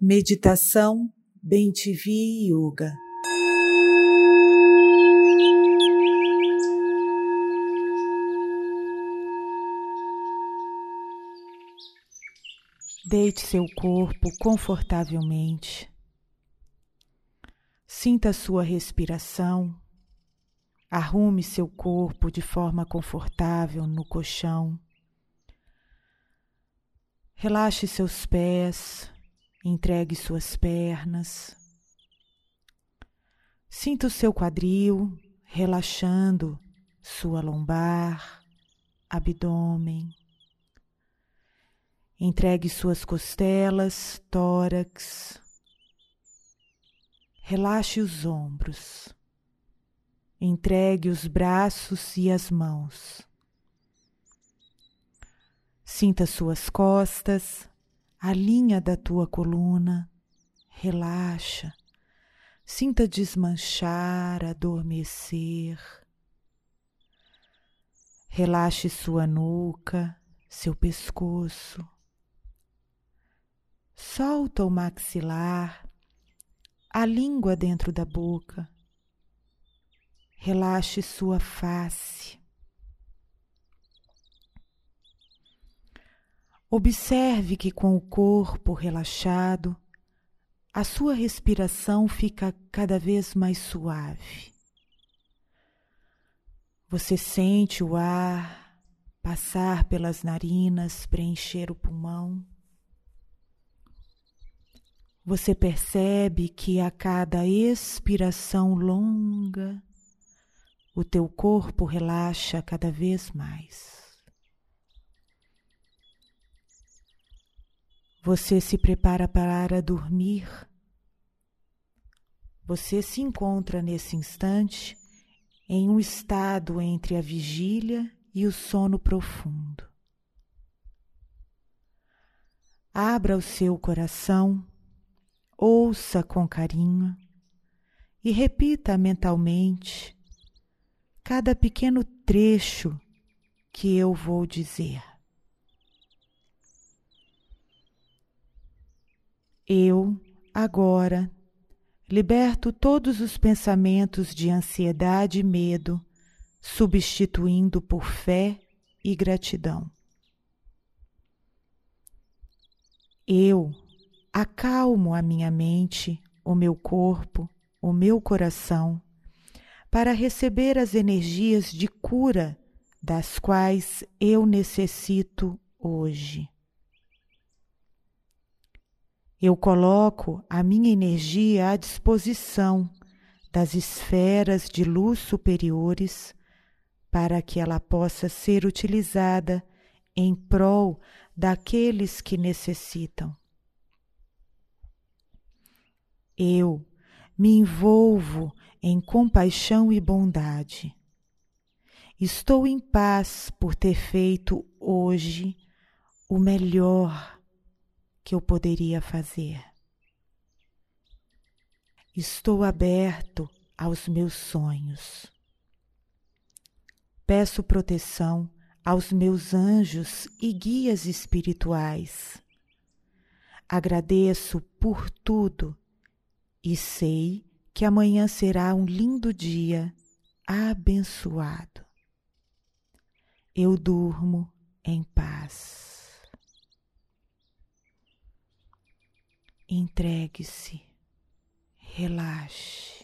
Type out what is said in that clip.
Meditação Bem-TV Yoga. Deite seu corpo confortavelmente. Sinta sua respiração. Arrume seu corpo de forma confortável no colchão. Relaxe seus pés, entregue suas pernas. Sinta o seu quadril relaxando sua lombar, abdômen. Entregue suas costelas, tórax. Relaxe os ombros. Entregue os braços e as mãos. Sinta suas costas, a linha da tua coluna, relaxa. Sinta desmanchar, adormecer. Relaxe sua nuca, seu pescoço. Solta o maxilar, a língua dentro da boca. Relaxe sua face. Observe que com o corpo relaxado, a sua respiração fica cada vez mais suave. Você sente o ar passar pelas narinas, preencher o pulmão. Você percebe que a cada expiração longa, o teu corpo relaxa cada vez mais. Você se prepara para dormir. Você se encontra nesse instante em um estado entre a vigília e o sono profundo. Abra o seu coração, ouça com carinho e repita mentalmente cada pequeno trecho que eu vou dizer. Eu, agora, liberto todos os pensamentos de ansiedade e medo, substituindo por fé e gratidão. Eu acalmo a minha mente, o meu corpo, o meu coração, para receber as energias de cura das quais eu necessito hoje. Eu coloco a minha energia à disposição das esferas de luz superiores para que ela possa ser utilizada em prol daqueles que necessitam. Eu me envolvo em compaixão e bondade. Estou em paz por ter feito hoje o melhor que eu poderia fazer. Estou aberto aos meus sonhos. Peço proteção aos meus anjos e guias espirituais. Agradeço por tudo e sei que amanhã será um lindo dia abençoado. Eu durmo em paz. Entregue-se, relaxe.